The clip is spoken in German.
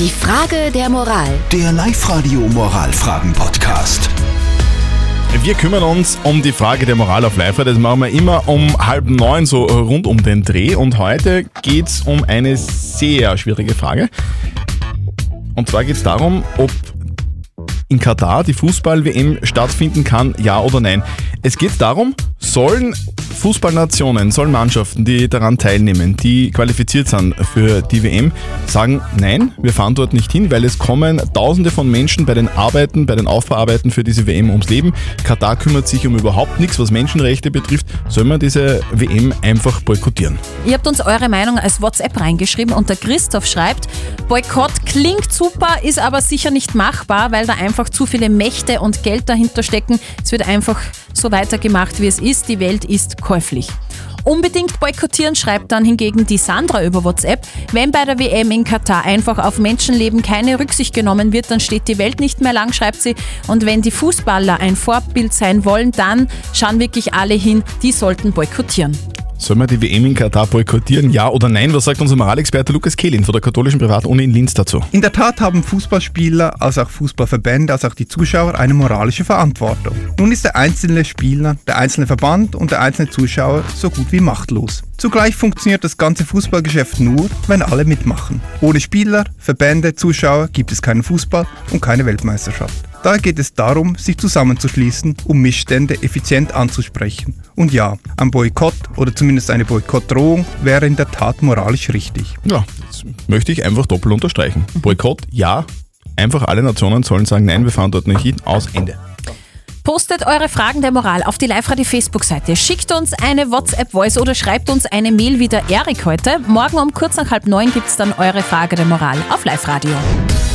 Die Frage der Moral. Der Live-Radio Moralfragen-Podcast. Wir kümmern uns um die Frage der Moral auf live Das machen wir immer um halb neun, so rund um den Dreh. Und heute geht es um eine sehr schwierige Frage. Und zwar geht es darum, ob in Katar die Fußball-WM stattfinden kann, ja oder nein. Es geht darum, sollen Fußballnationen, sollen Mannschaften, die daran teilnehmen, die qualifiziert sind für die WM, sagen, nein, wir fahren dort nicht hin, weil es kommen tausende von Menschen bei den Arbeiten, bei den Aufbauarbeiten für diese WM ums Leben. Katar kümmert sich um überhaupt nichts, was Menschenrechte betrifft. Soll man diese WM einfach boykottieren? Ihr habt uns eure Meinung als WhatsApp reingeschrieben und der Christoph schreibt, Boykott klingt super, ist aber sicher nicht machbar, weil da einfach zu viele Mächte und Geld dahinter stecken. Es wird einfach so weitergemacht, wie es ist. Die Welt ist käuflich. Unbedingt boykottieren schreibt dann hingegen die Sandra über WhatsApp. Wenn bei der WM in Katar einfach auf Menschenleben keine Rücksicht genommen wird, dann steht die Welt nicht mehr lang, schreibt sie. Und wenn die Fußballer ein Vorbild sein wollen, dann schauen wirklich alle hin, die sollten boykottieren. Soll man die WM in Katar boykottieren? Ja oder nein? Was sagt unser Moralexperte Lukas Kehlin von der katholischen Privatuni in Linz dazu? In der Tat haben Fußballspieler, als auch Fußballverbände, als auch die Zuschauer eine moralische Verantwortung. Nun ist der einzelne Spieler, der einzelne Verband und der einzelne Zuschauer so gut wie machtlos. Zugleich funktioniert das ganze Fußballgeschäft nur, wenn alle mitmachen. Ohne Spieler, Verbände, Zuschauer gibt es keinen Fußball und keine Weltmeisterschaft. Daher geht es darum, sich zusammenzuschließen, um Missstände effizient anzusprechen. Und ja, ein Boykott oder zumindest eine Boykottdrohung wäre in der Tat moralisch richtig. Ja, das möchte ich einfach doppelt unterstreichen. Boykott, ja. Einfach alle Nationen sollen sagen, nein, wir fahren dort nicht hin. Aus, Ende. Postet eure Fragen der Moral auf die Live-Radio Facebook-Seite. Schickt uns eine WhatsApp-Voice oder schreibt uns eine Mail wie der Erik heute. Morgen um kurz nach halb neun gibt es dann eure Frage der Moral auf Live-Radio.